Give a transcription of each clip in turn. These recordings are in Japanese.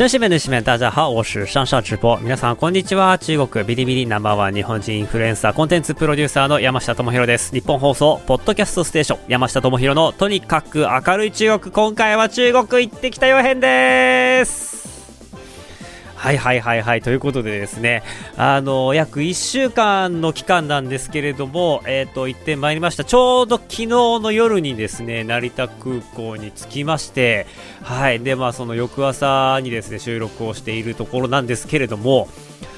中心面の一面，大家好，我是上上直播。皆さんこんにちは。中国ビリビリナンバーワン日本人インフルエンサーコンテンツプロデューサーの山下智博です。日本放送ポッドキャストステーション山下智博のとにかく明るい中国。今回は中国行ってきたよ編です。はいはいはいはい。ということでですね、あの、約1週間の期間なんですけれども、えっ、ー、と、行ってまいりました。ちょうど昨日の夜にですね、成田空港に着きまして、はい。で、まあ、その翌朝にですね、収録をしているところなんですけれども、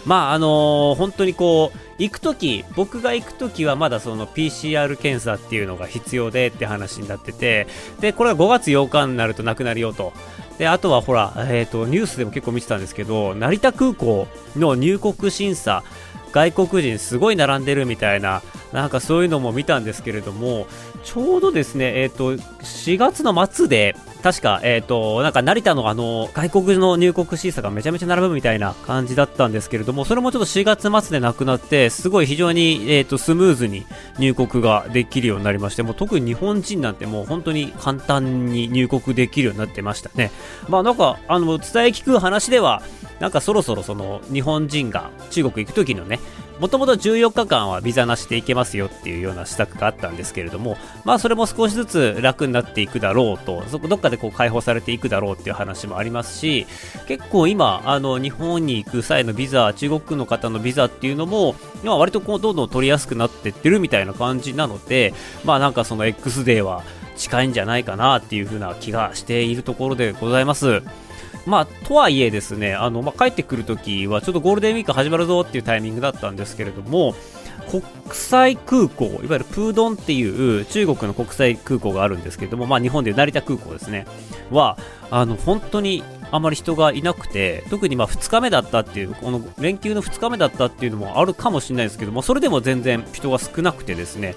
まあ、あのー、本当にこう、行くとき、僕が行くときはまだその PCR 検査っていうのが必要でって話になってて、で、これは5月8日になるとなくなるよと。で、あとはほら、え、ー、と、ニュースでも結構見てたんですけど、成田空港の入国審査、外国人すごい並んでるみたいな、なんかそういうのも見たんですけれども、ちょうどですね、えっ、ー、と、4月の末で、確か、えっ、ー、と、なんか成田のあの、外国の入国審査がめちゃめちゃ並ぶみたいな感じだったんですけれども、それもちょっと4月末でなくなって、すごい非常に、えっ、ー、と、スムーズに入国ができるようになりまして、もう特に日本人なんてもう本当に簡単に入国できるようになってましたね。まあなんか、あの、伝え聞く話では、なんかそろそろその日本人が中国行く時のね、もともと14日間はビザなしで行けますよっていうような施策があったんですけれども、まあそれも少しずつ楽になっていくだろうと、そこどっかでこう解放されていくだろうっていう話もありますし、結構今、あの日本に行く際のビザ、中国の方のビザっていうのも、今割とこうどんどん取りやすくなってってるみたいな感じなので、まあなんかその X デーは近いんじゃないかなっていう風な気がしているところでございます。まあ、とはいえですね、あの、まあ、帰ってくるときは、ちょっとゴールデンウィーク始まるぞっていうタイミングだったんですけれども、国際空港、いわゆるプードンっていう中国の国際空港があるんですけれども、まあ、日本でいう成田空港ですね、は、あの、本当にあまり人がいなくて、特にまあ2日目だったっていう、この連休の2日目だったっていうのもあるかもしれないですけども、それでも全然人が少なくてですね、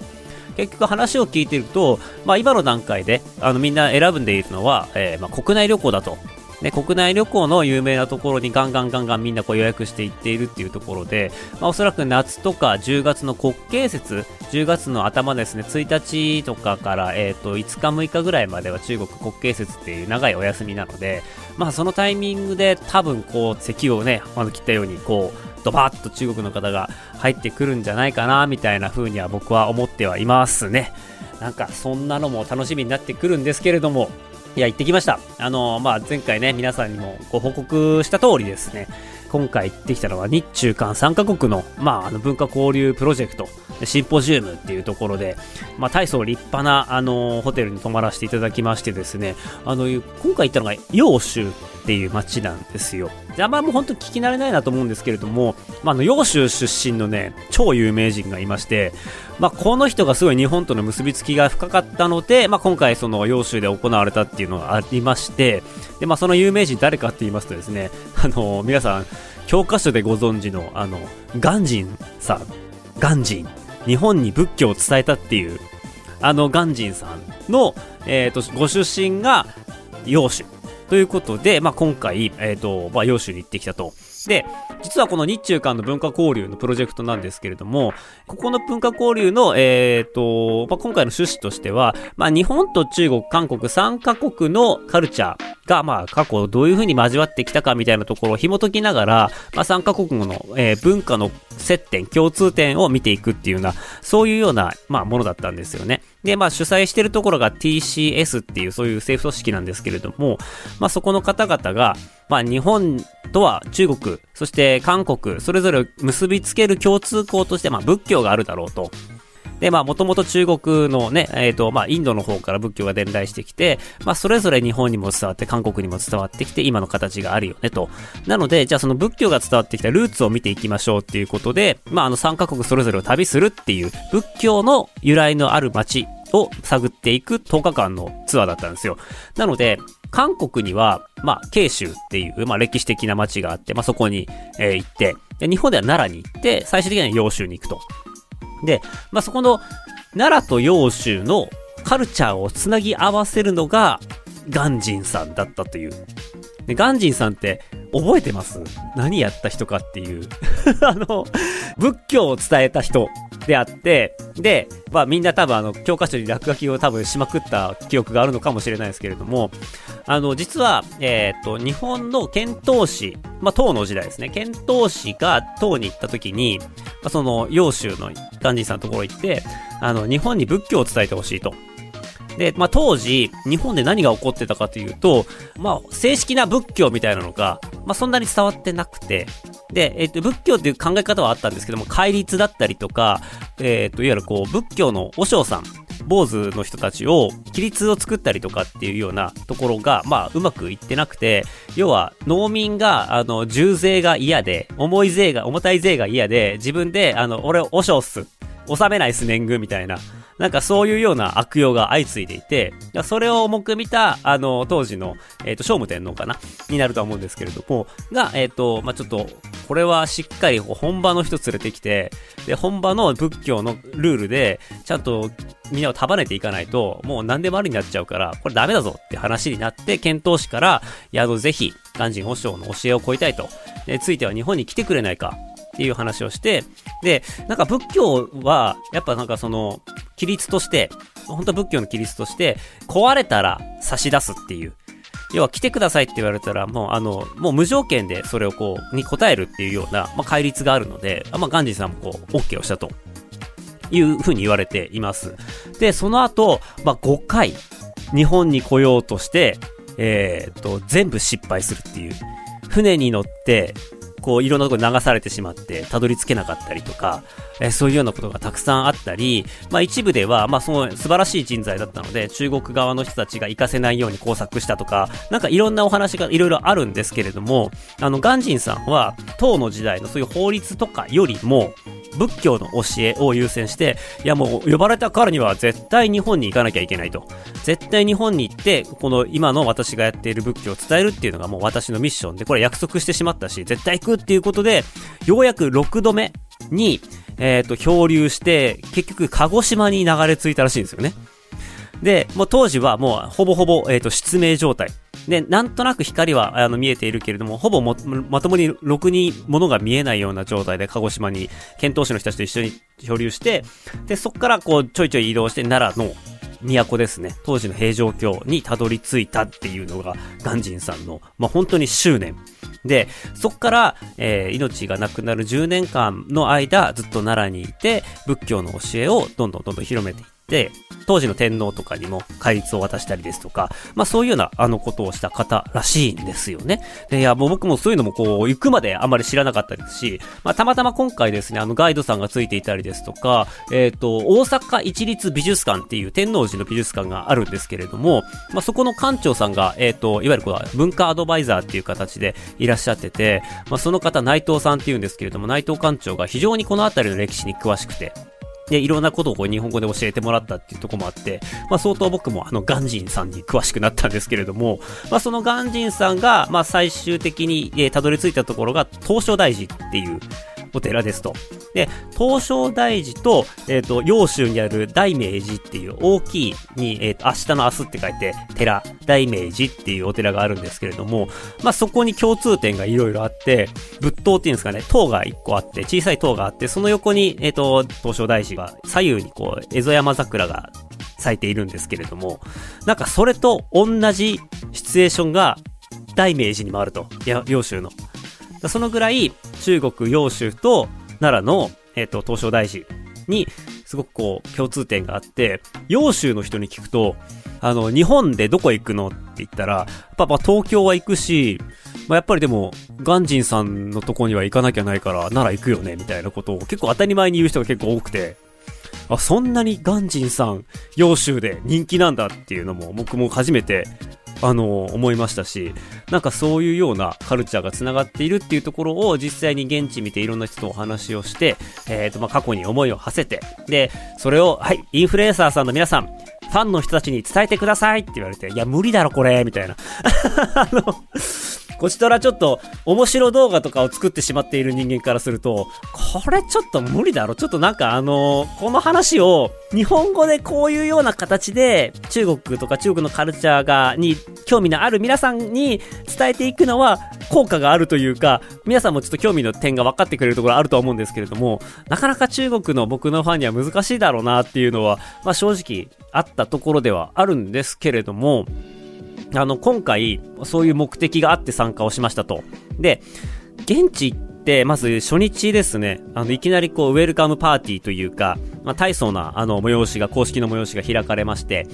結局話を聞いていると、まあ、今の段階であのみんな選ぶんでいるのは、えー、まあ国内旅行だと。ね、国内旅行の有名なところにガンガンガンガンみんなこう予約していっているっていうところで、まあ、おそらく夏とか10月の国慶節、10月の頭ですね、1日とかから、えー、と5日6日ぐらいまでは中国国慶節っていう長いお休みなので、まあそのタイミングで多分こう席をね、まず切ったようにこう、ドバッと中国の方が入ってくるんじゃないかな、みたいな風には僕は思ってはいますね。なんかそんなのも楽しみになってくるんですけれども、いや、行ってきました。あの、まあ、前回ね、皆さんにもご報告した通りですね、今回行ってきたのは日中韓3カ国の、まあ、あの文化交流プロジェクト、シンポジウムっていうところで、まあ、大層立派な、あの、ホテルに泊まらせていただきましてですね、あの、今回行ったのが、揚州っていう街なんですよ。で、あんまも本当聞き慣れないなと思うんですけれども、まあ、あの、揚州出身のね、超有名人がいまして、まあ、この人がすごい日本との結びつきが深かったので、まあ、今回その揚州で行われたっていうのがありまして、で、まあ、その有名人誰かって言いますとですね、あの、皆さん、教科書でご存知の、あの、ガンジンさん、ガンジン、日本に仏教を伝えたっていう、あのガンジンさんの、えっ、ー、と、ご出身が、揚州。ということで、まあ、今回、えっ、ー、と、まあ、揚州に行ってきたと。で、実はこの日中間の文化交流のプロジェクトなんですけれども、ここの文化交流の、えっ、ー、と、まあ、今回の趣旨としては、まあ、日本と中国、韓国3カ国のカルチャー、が、まあ、過去どういう風に交わってきたかみたいなところを紐解きながら、まあ、3カ国の、えー、文化の接点、共通点を見ていくっていうような、そういうような、まあ、ものだったんですよね。で、まあ、主催してるところが TCS っていう、そういう政府組織なんですけれども、まあ、そこの方々が、まあ、日本とは中国、そして韓国、それぞれ結びつける共通項として、まあ、仏教があるだろうと。で、まあ、もともと中国のね、えっ、ー、と、まあ、インドの方から仏教が伝来してきて、まあ、それぞれ日本にも伝わって、韓国にも伝わってきて、今の形があるよね、と。なので、じゃあその仏教が伝わってきたルーツを見ていきましょうっていうことで、まあ、あの3カ国それぞれを旅するっていう、仏教の由来のある街を探っていく10日間のツアーだったんですよ。なので、韓国には、まあ、慶州っていう、まあ、歴史的な街があって、まあ、そこに、えー、行って、日本では奈良に行って、最終的には洋州に行くと。で、まあ、そこの奈良と揚州のカルチャーをつなぎ合わせるのが、ガンジンさんだったという。で、ガンジンさんって覚えてます？何やった人かっていう。あの、仏教を伝えた人であって、で、まあみんな多分あの、教科書に落書きを多分しまくった記憶があるのかもしれないですけれども、あの、実は、えっ、ー、と、日本の遣唐使、まあ唐の時代ですね、遣唐使が唐に行った時に、まあ、その、揚州のガンジンさんのところ行って、あの、日本に仏教を伝えてほしいと。で、まあ、当時、日本で何が起こってたかというと、まあ、正式な仏教みたいなのが、まあ、そんなに伝わってなくて、で、えっ、と、仏教っていう考え方はあったんですけども、戒律だったりとか、えっ、と、いわゆるこう、仏教の和尚さん、坊主の人たちを、規律を作ったりとかっていうようなところが、まあ、うまくいってなくて、要は、農民が、あの、重税が嫌で、重い税が、重たい税が嫌で、自分で、あの、俺、和尚っす。収めないっす、年貢みたいな。なんかそういうような悪用が相次いでいて、それを重く見た、あの、当時の、えっ、ー、と、聖武天皇かなになるとは思うんですけれども、が、えっ、ー、と、まあ、ちょっと、これはしっかり本場の人連れてきて、で、本場の仏教のルールで、ちゃんとみんなを束ねていかないと、もう何でもありになっちゃうから、これダメだぞって話になって、遣唐使から、いや、あの、ぜひ、鑑真和尚の教えを超えたいと、で、ついては日本に来てくれないか、っていう話をして、で、なんか仏教は、やっぱなんかその、規律として、本当仏教の規律として、壊れたら差し出すっていう。要は来てくださいって言われたら、もうあの、もう無条件でそれをこう、に答えるっていうような、まあ、戒律があるので、まあ、ガンジーさんもこう、OK をしたと。いうふうに言われています。で、その後、まあ、5回、日本に来ようとして、えー、っと、全部失敗するっていう。船に乗って、こう、いろんなところに流されてしまって、たどり着けなかったりとか、えー、そういうようなことがたくさんあったり、まあ一部では、まあその素晴らしい人材だったので、中国側の人たちが活かせないように工作したとか、なんかいろんなお話がいろいろあるんですけれども、あの、ガンジンさんは、唐の時代のそういう法律とかよりも、仏教の教えを優先して、いやもう呼ばれたからには絶対日本に行かなきゃいけないと。絶対日本に行って、この今の私がやっている仏教を伝えるっていうのがもう私のミッションで、これ約束してしまったし、絶対行くっていうことで、ようやく6度目に、えっ、ー、と、漂流して、結局鹿児島に流れ着いたらしいんですよね。で、もう当時はもうほぼほぼ、えっ、ー、と、失明状態。で、なんとなく光はあの見えているけれども、ほぼもまともにろくに物が見えないような状態で鹿児島に遣唐使の人たちと一緒に漂流して、で、そこからこうちょいちょい移動して奈良の都ですね。当時の平城京にたどり着いたっていうのが、鑑真さんの、まあ、本当に執念。で、そこから、えー、命がなくなる10年間の間、ずっと奈良にいて、仏教の教えをどんどんどんどん広めていった、当時の天皇とかにも戒律を渡したりですとか、まあそういうようなあのことをした方らしいんですよね。で、いや、もう僕もそういうのもこう、行くまであんまり知らなかったですし、まあたまたま今回ですね、あのガイドさんがついていたりですとか、えっ、ー、と、大阪一律美術館っていう天皇寺の美術館があるんですけれども、まあそこの館長さんが、えっ、ー、と、いわゆるこう、文化アドバイザーっていう形でいらっしゃってて、まあその方内藤さんっていうんですけれども、内藤館長が非常にこの辺りの歴史に詳しくて、で、いろんなことをこう日本語で教えてもらったっていうとこもあって、まあ相当僕もあのガンジンさんに詳しくなったんですけれども、まあそのガンジンさんが、まあ最終的に、えー、たどり着いたところが東照大寺っていう、お寺ですと。で、東照大寺と、えっ、ー、と、洋州にある大明寺っていう大きいに、えっ、ー、と、明日の明日って書いて、寺、大明寺っていうお寺があるんですけれども、まあ、そこに共通点がいろいろあって、仏塔っていうんですかね、塔が一個あって、小さい塔があって、その横に、えっ、ー、と、東照大寺が左右にこう、蝦夷山桜が咲いているんですけれども、なんかそれと同じシチュエーションが大明寺にもあると。いや、洋州の。そのぐらい中国、揚州と奈良の、えっ、と、東照大寺にすごくこう共通点があって、揚州の人に聞くと、あの、日本でどこ行くのって言ったら、やっぱ東京は行くし、まあ、やっぱりでも、ガンジンさんのとこには行かなきゃないから、奈良行くよね、みたいなことを結構当たり前に言う人が結構多くて、あ、そんなにガンジンさん、揚州で人気なんだっていうのも僕も初めてあの、思いましたし、なんかそういうようなカルチャーが繋がっているっていうところを実際に現地見ていろんな人とお話をして、えっ、ー、と、まあ、過去に思いを馳せて、で、それを、はい、インフルエンサーさんの皆さん、ファンの人たちに伝えてくださいって言われて、いや、無理だろ、これ、みたいな。あの、こちとらちょっと面白動画とかを作ってしまっている人間からすると、これちょっと無理だろ。ちょっとなんかあの、この話を日本語でこういうような形で中国とか中国のカルチャーが、に興味のある皆さんに伝えていくのは効果があるというか、皆さんもちょっと興味の点が分かってくれるところあると思うんですけれども、なかなか中国の僕のファンには難しいだろうなっていうのは、まあ正直あったところではあるんですけれども、あの、今回、そういう目的があって参加をしましたと。で、現地行って、まず初日ですね、あの、いきなりこう、ウェルカムパーティーというか、まあ、大層な、あの、催しが、公式の催しが開かれまして、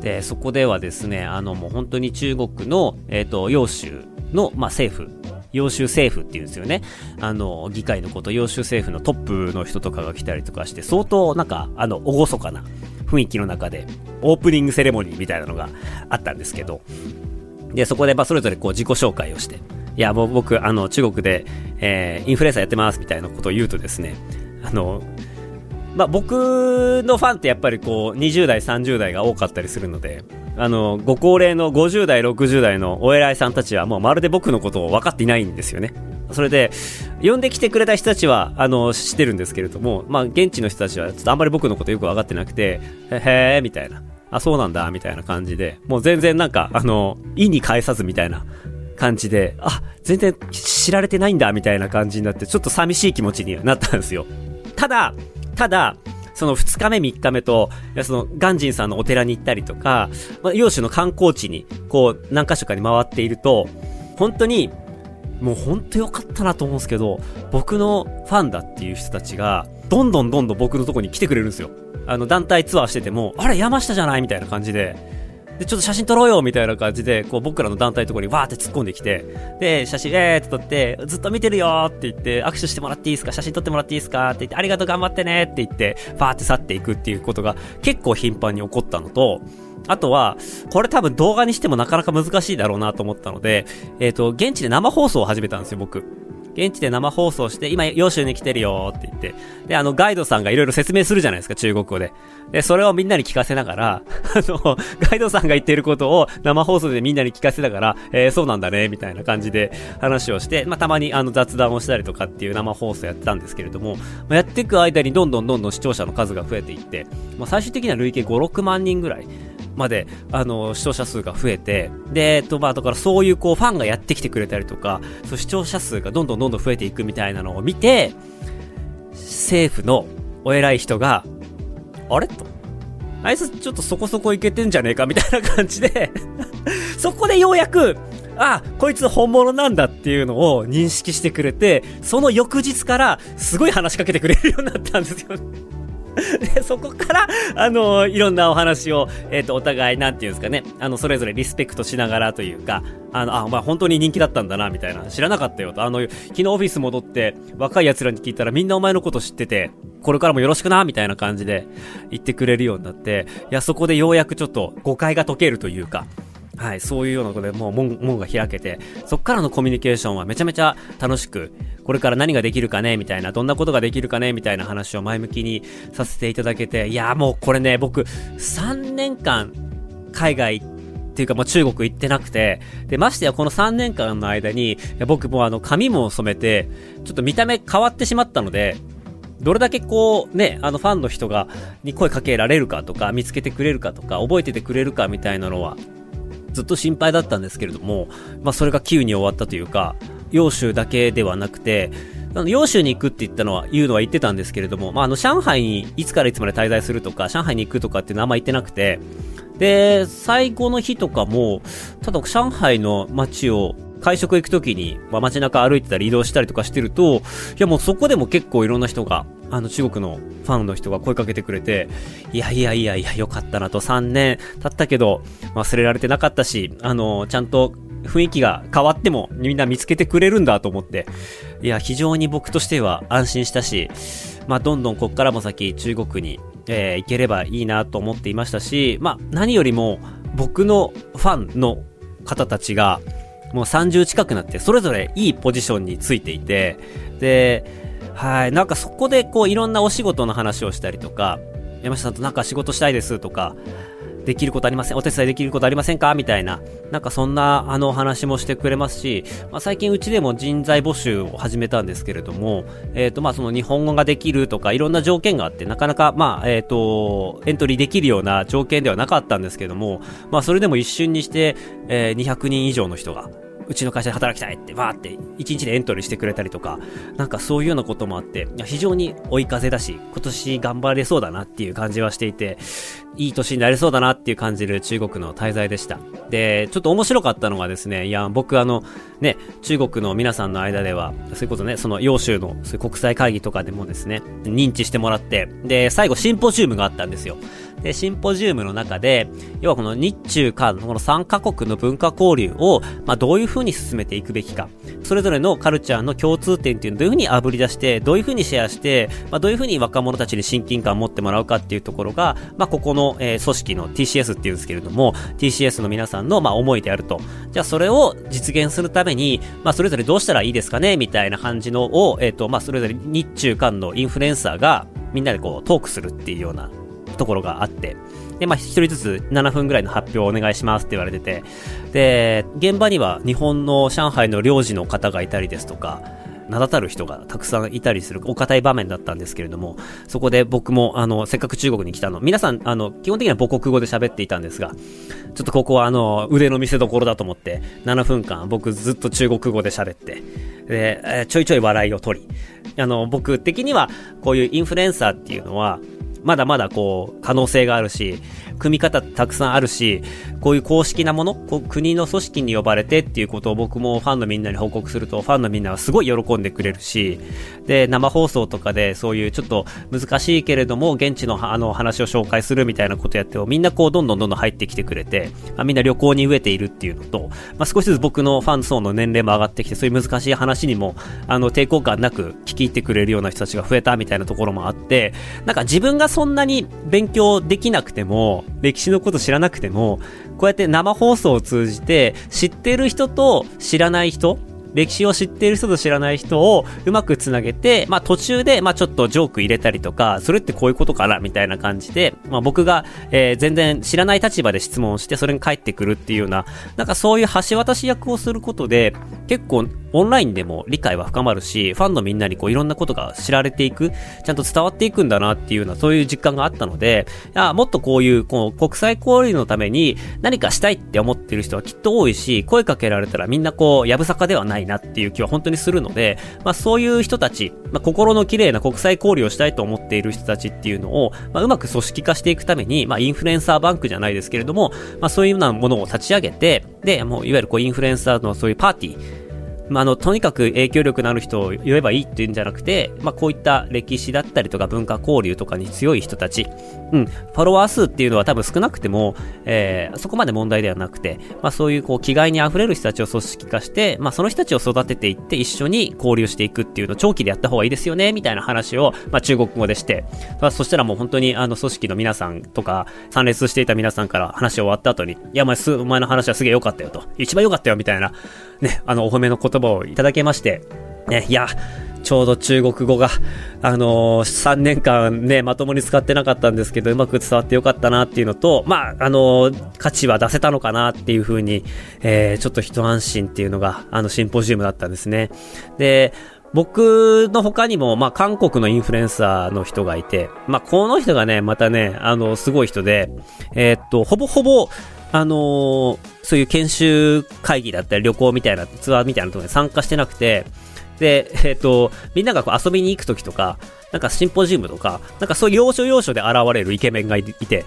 で、そこではですね、あの、もう本当に中国の、えっ、ー、と、洋州の、まあ、政府、洋州政府っていうんですよね。あの、議会のこと、洋州政府のトップの人とかが来たりとかして、相当なんか、あの、厳かな雰囲気の中で、オープニングセレモニーみたいなのがあったんですけど、で、そこで、まあ、それぞれこう自己紹介をして、いや、もう僕、あの、中国で、えー、インフルエンサーやってますみたいなことを言うとですね、あの、まあ、僕のファンってやっぱりこう、20代、30代が多かったりするので、あの、ご高齢の50代、60代のお偉いさんたちはもうまるで僕のことを分かっていないんですよね。それで、呼んできてくれた人たちは、あの、知ってるんですけれども、まあ、現地の人たちは、ちょっとあんまり僕のことよく分かってなくて、へへー、みたいな。あ、そうなんだ、みたいな感じで、もう全然なんか、あの、意に返さずみたいな感じで、あ、全然知られてないんだ、みたいな感じになって、ちょっと寂しい気持ちになったんですよ。ただ、ただ、その2日目3日目と、その、ガンジンさんのお寺に行ったりとか、まあ、洋州の観光地に、こう、何箇所かに回っていると、本当に、もう本当良かったなと思うんですけど、僕のファンだっていう人たちが、どんどんどんどん僕のとこに来てくれるんですよ。あの、団体ツアーしてても、あれ山下じゃないみたいな感じで、で、ちょっと写真撮ろうよみたいな感じで、こう僕らの団体のところにわーって突っ込んできて、で、写真えーって撮って、ずっと見てるよって言って、握手してもらっていいですか？写真撮ってもらっていいですか？って言って、ありがとう頑張ってねって言って、バーって去っていくっていうことが結構頻繁に起こったのと、あとは、これ多分動画にしてもなかなか難しいだろうなと思ったので、えっ、ー、と、現地で生放送を始めたんですよ、僕。現地で生放送して、今、洋州に来てるよって言って、で、あの、ガイドさんがいろいろ説明するじゃないですか、中国語で。で、それをみんなに聞かせながら、あの、ガイドさんが言ってることを生放送でみんなに聞かせながら、えー、そうなんだね、みたいな感じで話をして、まあ、たまにあの雑談をしたりとかっていう生放送やってたんですけれども、まあ、やっていく間にどんどんどんどん視聴者の数が増えていって、まあ、最終的には累計5、6万人ぐらい、まで、あの、視聴者数が増えて、で、えっと、まあ、だからそういうこう、ファンがやってきてくれたりとか、そう視聴者数がどんどんどんどん増えていくみたいなのを見て、政府のお偉い人が、あれ？と。あいつちょっとそこそこいけてんじゃねえかみたいな感じで そこでようやく、あ、こいつ本物なんだっていうのを認識してくれて、その翌日からすごい話しかけてくれるようになったんですよで、そこから、あの、いろんなお話を、えっ、ー、と、お互い、なんていうんですかね、あの、それぞれリスペクトしながらというか、あの、あ、お前本当に人気だったんだな、みたいな、知らなかったよと、あの、昨日オフィス戻って、若い奴らに聞いたらみんなお前のこと知ってて、これからもよろしくな、みたいな感じで言ってくれるようになって、いや、そこでようやくちょっと誤解が解けるというか、はい、そういうようなことでもう門門が開けて、そっからのコミュニケーションはめちゃめちゃ楽しく、これから何ができるかねみたいな、どんなことができるかねみたいな話を前向きにさせていただけて、いや、もうこれね、僕、3年間、海外っていうか、まあ、中国行ってなくて、で、ましてやこの3年間の間に、僕もあの、髪も染めて、ちょっと見た目変わってしまったので、どれだけこう、ね、あのファンの人が、に声かけられるかとか、見つけてくれるかとか、覚えててくれるかみたいなのは、ずっと心配だったんですけれども、まあ、それが急に終わったというか、揚州だけではなくて、あの、揚州に行くって言ったのは、言うのは言ってたんですけれども、まあ、あの、上海にいつからいつまで滞在するとか、上海に行くとかっていうのはあんま言ってなくて、で、最後の日とかも、ただ上海の街を会食行くときに、まあ、街中歩いてたり移動したりとかしてると、いやもうそこでも結構いろんな人が、あの中国のファンの人が声かけてくれて、いやいやいやいや、よかったなと。3年経ったけど、忘れられてなかったし、あの、ちゃんと雰囲気が変わってもみんな見つけてくれるんだと思って、いや、非常に僕としては安心したし、まあ、どんどんこっからも先中国に、えー、行ければいいなと思っていましたし、まあ、何よりも僕のファンの方たちが、もう30近くなって、それぞれいいポジションについていて、で、はい、なんかそこでこういろんなお仕事の話をしたりとか、山下さんとなんか仕事したいですとか、できることありませんお手伝いできることありませんかみたいな、なんかそんなあの話もしてくれますし、まあ、最近うちでも人材募集を始めたんですけれども、えっ、ー、とまあその日本語ができるとかいろんな条件があって、なかなかまあえっ、と、エントリーできるような条件ではなかったんですけども、まあそれでも一瞬にして、えー、200人以上の人がうちの会社で働きたいって、わーって、一日でエントリーしてくれたりとか、なんかそういうようなこともあって、非常に追い風だし、今年頑張れそうだなっていう感じはしていて、いい年になれそうだなっていう感じる中国の滞在でした。で、ちょっと面白かったのがですね、いや、僕あの、ね、中国の皆さんの間では、そういうことね、その洋州のそういう国際会議とかでもですね、認知してもらって、で、最後シンポジウムがあったんですよ。で、シンポジウムの中で、要はこの日中韓のこの3カ国の文化交流を、まあ、どういう風に進めていくべきか、それぞれのカルチャーの共通点っていうのをどういう風に炙り出して、どういう風にシェアして、まあ、どういう風に若者たちに親近感を持ってもらうかっていうところが、まあ、ここの、えー、組織の TCS っていうんですけれども、TCS の皆さんの、まあ、思いであると。じゃあ、それを実現するためめに、まあ、それぞれどうしたらいいですかねみたいな感じのを、えっ、ー、と、まあ、それぞれ日中韓のインフルエンサーが、みんなでこう、トークするっていうようなところがあって、で、まあ、一人ずつ7分ぐらいの発表をお願いしますって言われてて、で、現場には日本の上海の領事の方がいたりですとか、名だたる人がたくさんいたりするお堅い場面だったんですけれども、そこで僕も、あの、せっかく中国に来たの、皆さん、あの、基本的には母国語で喋っていたんですが、ちょっとここはあの、腕の見せ所だと思って、7分間僕ずっと中国語で喋って、で、えちょいちょい笑いを取り、あの、僕的には、こういうインフルエンサーっていうのは、まだまだこう、可能性があるし、組み方たくさんあるし、こういう公式なもの、こう国の組織に呼ばれてっていうことを僕もファンのみんなに報告すると、ファンのみんなはすごい喜んでくれるし、で、生放送とかでそういうちょっと難しいけれども、現地のあの話を紹介するみたいなことやっても、みんなこうどんどんどんどん入ってきてくれて、あみんな旅行に飢えているっていうのと、まあ、少しずつ僕のファン層の年齢も上がってきて、そういう難しい話にも、あの、抵抗感なく聞き入ってくれるような人たちが増えたみたいなところもあって、なんか自分がそんなに勉強できなくても、歴史のこと知らなくても、こうやって生放送を通じて、知ってる人と知らない人、歴史を知っている人と知らない人をうまくつなげて、まあ途中で、まあちょっとジョーク入れたりとか、それってこういうことかなみたいな感じで、まあ僕が、えー、全然知らない立場で質問して、それに返ってくるっていうような、なんかそういう橋渡し役をすることで、結構オンラインでも理解は深まるし、ファンのみんなにこういろんなことが知られていく、ちゃんと伝わっていくんだなっていうような、そういう実感があったので、あもっとこういうこう国際交流のために何かしたいって思ってる人はきっと多いし、声かけられたらみんなこう、やぶさかではないなっていう気は本当にするので、まあそういう人たち、まあ心の綺麗な国際交流をしたいと思っている人たちっていうのを、まあうまく組織化していくために、まあインフルエンサーバンクじゃないですけれども、まあそういうようなものを立ち上げて、で、もういわゆるこうインフルエンサーのそういうパーティー、まあ、あの、とにかく影響力のある人を言えばいいっていうんじゃなくて、まあ、こういった歴史だったりとか文化交流とかに強い人たち、うん、フォロワー数っていうのは多分少なくても、えー、そこまで問題ではなくて、まあ、そういうこう、気概に溢れる人たちを組織化して、まあ、その人たちを育てていって一緒に交流していくっていうのを長期でやった方がいいですよね、みたいな話を、まあ、中国語でして、まあ、そしたらもう本当にあの、組織の皆さんとか、参列していた皆さんから話終わった後に、いや、お前す、お前の話はすげえ良かったよと、一番良かったよ、みたいな、ね、あの、お褒めの言葉をいただけまして、ね、いや、ちょうど中国語が、あのー、3年間ね、まともに使ってなかったんですけど、うまく伝わってよかったなっていうのと、まあ、あのー、価値は出せたのかなっていうふうに、えー、ちょっと一安心っていうのが、あの、シンポジウムだったんですね。で、僕の他にも、まあ、韓国のインフルエンサーの人がいて、まあ、この人がね、またね、あの、すごい人で、えー、っと、ほぼほぼ、あのー、そういう研修会議だったり旅行みたいなツアーみたいなところに参加してなくて、で、えっ、ー、と、みんながこう遊びに行くときとか、なんかシンポジウムとか、なんかそういう要所要所で現れるイケメンがいて、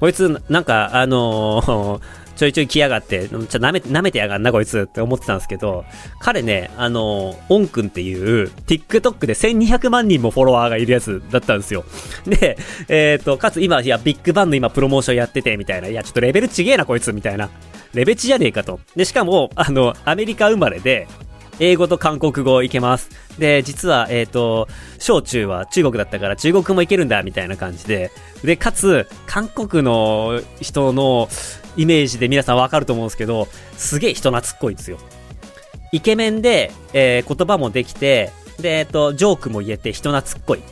こいつ、なんか、あのー、ちょいちょい来やがって、ちょ舐め、舐めてやがんな、こいつって思ってたんですけど、彼ね、あの、オンくんっていう、TikTok で1200万人もフォロワーがいるやつだったんですよ。で、えっ、ー、と、かつ今、いや、ビッグバンの今プロモーションやってて、みたいな、いや、ちょっとレベルちげえな、こいつ、みたいな。レベチじゃねえかと。で、しかも、あの、アメリカ生まれで、英語と韓国語いけます。で、実は、えっ、ー、と、小中は中国だったから中国もいけるんだ、みたいな感じで。で、かつ、韓国の人のイメージで皆さんわかると思うんですけど、すげえ人懐っこいんですよ。イケメンで、えー、言葉もできて、で、えっ、ー、と、ジョークも言えて人懐っこい。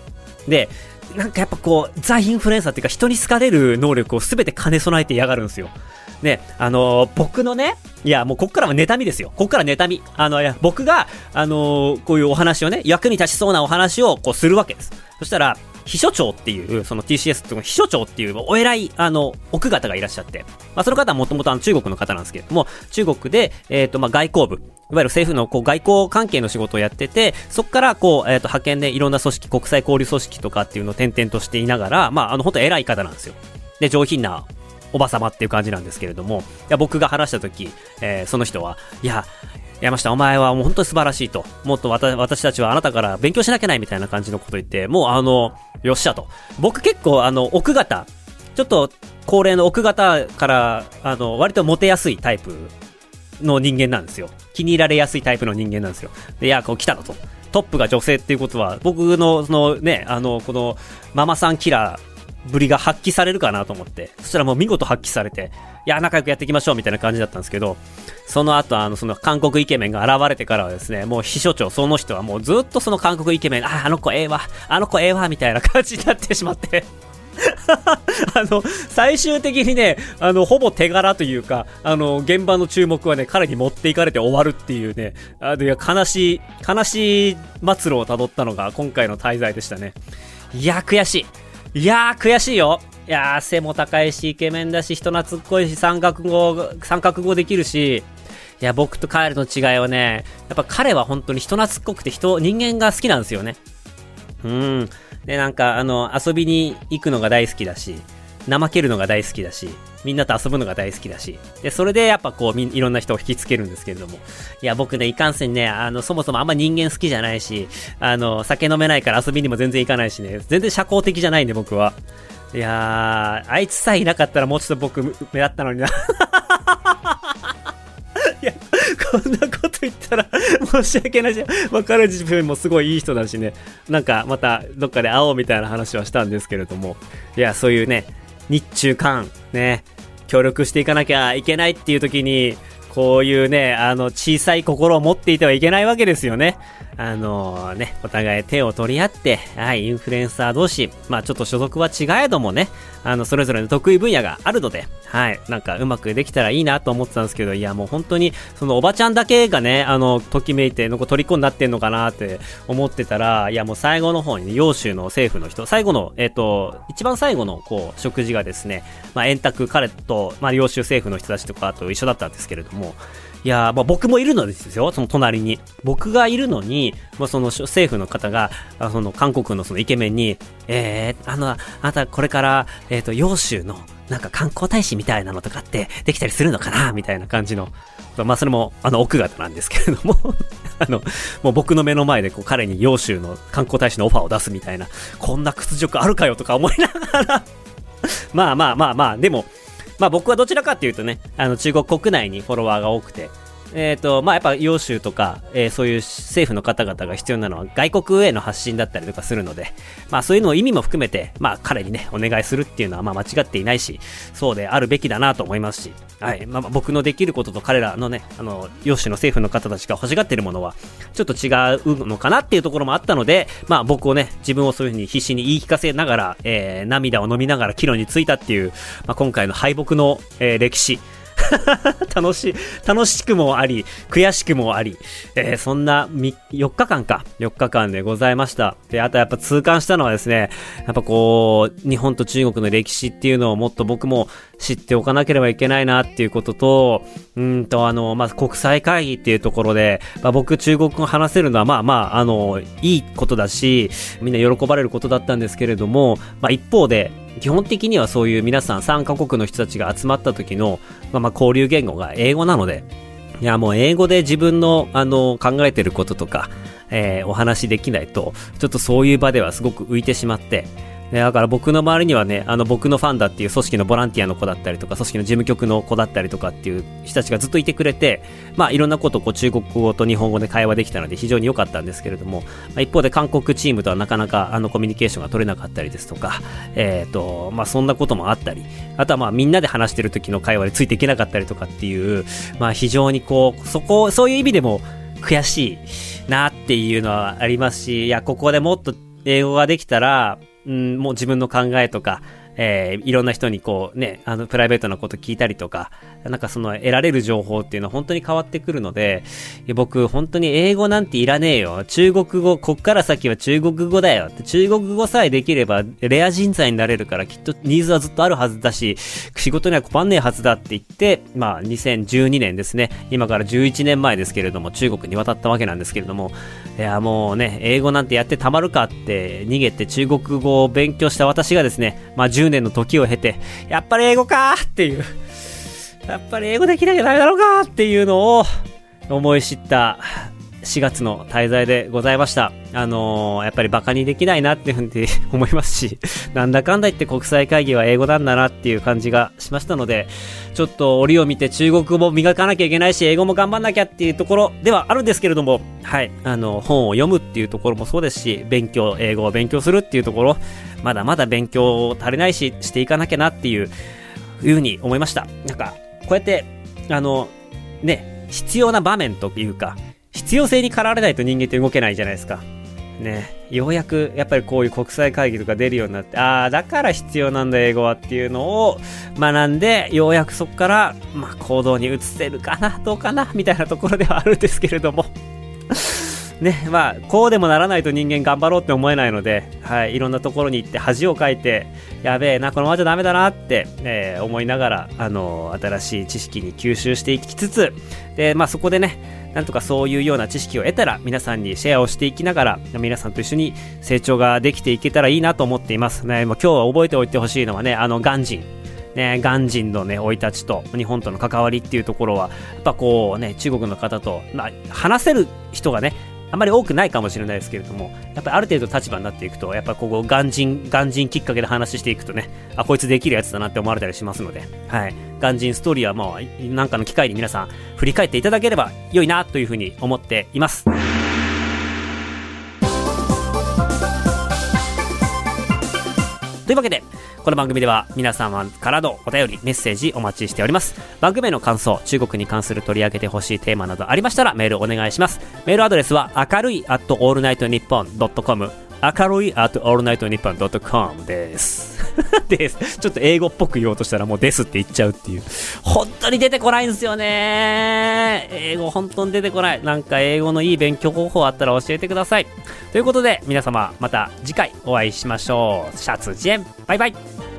で、なんかやっぱこう、ザ・インフルエンサーっていうか人に好かれる能力を全て兼ね備えてやがるんですよ。ね、あのー、僕のね、いや、もうこっからは妬みですよ。こっから妬み。あの、いや、僕が、あのー、こういうお話をね、役に立ちそうなお話をこうするわけです。そしたら、秘書長っていう、その TCS っていう秘書長っていうお偉い、あの、奥方がいらっしゃって、まあ、その方はもともとあの中国の方なんですけれども、中国で、えっ、ー、と、まあ、外交部、いわゆる政府のこう外交関係の仕事をやってて、そこからこう、えっ、ー、と、派遣でいろんな組織、国際交流組織とかっていうのを転々としていながら、まあ、あの、本当偉い方なんですよ。で、上品なおばさまっていう感じなんですけれども、いや、僕が話した時、えー、その人は、いや、山下、お前はもう本当に素晴らしいと。もっと私たちはあなたから勉強しなきゃないみたいな感じのこと言って、もうあの、よっしゃと。僕結構あの、奥方、ちょっと高齢の奥方から、あの、割とモテやすいタイプの人間なんですよ。気に入られやすいタイプの人間なんですよ。で、いや、こう来たのと。トップが女性っていうことは、僕の、そのね、あの、この、ママさんキラー、ぶりが発揮されるかなと思って、そしたらもう見事発揮されて、いや、仲良くやっていきましょうみたいな感じだったんですけど、その後、あの、その韓国イケメンが現れてからはですね、もう秘書長、その人はもうずっとその韓国イケメン、あ、あの子ええわ、あの子ええわ、みたいな感じになってしまって あの、最終的にね、あの、ほぼ手柄というか、あの、現場の注目はね、彼に持っていかれて終わるっていうね、あの、いや、悲しい、悲しい末路を辿ったのが今回の滞在でしたね。いや、悔しい。いやー、悔しいよ。いやー、背も高いし、イケメンだし、人懐っこいし、三角語、三角語できるし、いや、僕とカエルの違いはね、やっぱ彼は本当に人懐っこくて人、人間が好きなんですよね。うん。で、なんか、あの、遊びに行くのが大好きだし、怠けるのが大好きだし、みんなと遊ぶのが大好きだし。で、それでやっぱこう、いろんな人を引きつけるんですけれども。いや、僕ね、いかんせんね、あの、そもそもあんま人間好きじゃないし、あの、酒飲めないから遊びにも全然行かないしね、全然社交的じゃないんで僕は。いやー、あいつさえいなかったらもうちょっと僕、目立ったのにな。いや、こんなこと言ったら申し訳ないし、まあ、自分もすごいいい人だしね、なんかまたどっかで会おうみたいな話はしたんですけれども、いや、そういうね、日中韓、ね、協力していかなきゃいけないっていう時に、こういうね、あの、小さい心を持っていてはいけないわけですよね。あのね、お互い手を取り合って、はい、インフルエンサー同士、まあちょっと所属は違えどもね、あの、それぞれの得意分野があるので、はい、なんかうまくできたらいいなと思ってたんですけど、いやもう本当に、そのおばちゃんだけがね、あの、ときめいて、のこ虜になってんのかなって思ってたら、いやもう最後の方にね、洋州の政府の人、最後の、えっ、ー、と、一番最後の、こう、食事がですね、まあ円卓、彼と、まあ洋州政府の人たちとかと一緒だったんですけれども、いやまあ、僕もいるのですよ、その隣に。僕がいるのに、まあ、その政府の方が、あその韓国のそのイケメンに、えー、あの、あなたこれから、えっ、ー、と、揚州の、なんか観光大使みたいなのとかってできたりするのかなみたいな感じの。まあ、それも、あの、奥方なんですけれども あの、もう僕の目の前で、こう、彼に揚州の観光大使のオファーを出すみたいな、こんな屈辱あるかよとか思いながら まあまあまあまあ、でも、まあ僕はどちらかっていうとね、あの中国国内にフォロワーが多くて、えっ、ー、と、まあ、やっぱ、洋州とか、えー、そういう政府の方々が必要なのは外国への発信だったりとかするので、まあ、そういうのを意味も含めて、まあ、彼にね、お願いするっていうのは、まあ、間違っていないし、そうであるべきだなと思いますし、はい、まあ、僕のできることと彼らのね、あの、洋州の政府の方たちが欲しがっているものは、ちょっと違うのかなっていうところもあったので、まあ、僕をね、自分をそういうふうに必死に言い聞かせながら、えー、涙を飲みながら岐路についたっていう、まあ、今回の敗北の、えー、歴史、楽しい、楽しくもあり、悔しくもあり、えー、そんな4日間か、4日間でございました。で、あとやっぱ痛感したのはですね、やっぱこう、日本と中国の歴史っていうのをもっと僕も知っておかなければいけないなっていうことと、うんと、あの、まず、国際会議っていうところで、まあ、僕中国語話せるのはまあまあ、あの、いいことだし、みんな喜ばれることだったんですけれども、まあ一方で、基本的にはそういう皆さん3カ国の人たちが集まった時の、まあ、まあ交流言語が英語なので、いやもう英語で自分のあの考えてることとか、えー、お話できないと、ちょっとそういう場ではすごく浮いてしまって、ねだから僕の周りにはね、あの僕のファンだっていう組織のボランティアの子だったりとか、組織の事務局の子だったりとかっていう人たちがずっといてくれて、まあいろんなことをこう中国語と日本語で会話できたので非常に良かったんですけれども、まあ、一方で韓国チームとはなかなかあのコミュニケーションが取れなかったりですとか、えっ、ー、と、まあそんなこともあったり、あとはまあみんなで話してる時の会話でついていけなかったりとかっていう、まあ非常にこう、そこ、そういう意味でも悔しいなっていうのはありますし、いや、ここでもっと英語ができたら、うん、もう自分の考えとか、えー、いろんな人にこうね、あの、プライベートなこと聞いたりとか、なんかその得られる情報っていうのは本当に変わってくるので、僕本当に英語なんていらねえよ。中国語、こっから先は中国語だよ。中国語さえできればレア人材になれるからきっとニーズはずっとあるはずだし、仕事には困んねえはずだって言って、まあ2012年ですね、今から11年前ですけれども、中国に渡ったわけなんですけれども、いやもうね、英語なんてやってたまるかって逃げて中国語を勉強した私がですね、まあ10年の時を経て、やっぱり英語かっていう、やっぱり英語できなきゃダメだろうかっていうのを思い知った4月の滞在でございました。あのー、やっぱりバカにできないなっていうふうに思いますし、なんだかんだ言って国際会議は英語なんだなっていう感じがしましたので、ちょっと折を見て中国語も磨かなきゃいけないし、英語も頑張んなきゃっていうところではあるんですけれども、はい、あの、本を読むっていうところもそうですし、勉強、英語を勉強するっていうところ、まだまだ勉強足りないし、していかなきゃなっていう、いうふうに思いました。なんか、こうやって、あの、ね、必要な場面というか、必要性に駆られないと人間って動けないじゃないですか。ね、ようやくやっぱりこういう国際会議とか出るようになって、ああ、だから必要なんだ英語はっていうのを学んで、ようやくそこから、まあ、行動に移せるかな、どうかな、みたいなところではあるんですけれどもね、まあ、こうでもならないと人間頑張ろうって思えないので、はい、いろんなところに行って恥をかいて、やべえな、このままじゃダメだなって、えー、思いながら、あの、新しい知識に吸収していきつつ、で、まあそこでね、なんとかそういうような知識を得たら皆さんにシェアをしていきながら皆さんと一緒に成長ができていけたらいいなと思っていますね。今日は覚えておいてほしいのはね、あの、ガンジン。ね、ガンジンのね、生い立ちと日本との関わりっていうところは、やっぱこうね、中国の方と、まあ、話せる人がね、あまり多くないかもしれないですけれども、やっぱりある程度立場になっていくと、やっぱここ、ガンジン、ガンジンきっかけで話していくとね、あ、こいつできるやつだなって思われたりしますので、はい。ガンジンストーリーはもう、なんかの機会に皆さん、振り返っていただければ良いな、というふうに思っています。というわけで、この番組では皆様からのお便り、メッセージお待ちしております。番組への感想、中国に関する取り上げてほしいテーマなどありましたらメールお願いします。メールアドレスは明るい at allnightnippon.com 明るい at allnightnippon.com です。です。ちょっと英語っぽく言おうとしたらもうですって言っちゃうっていう。本当に出てこないんですよね。英語本当に出てこない。なんか英語のいい勉強方法あったら教えてください。ということで皆様また次回お会いしましょう。シャツジェンバイバイ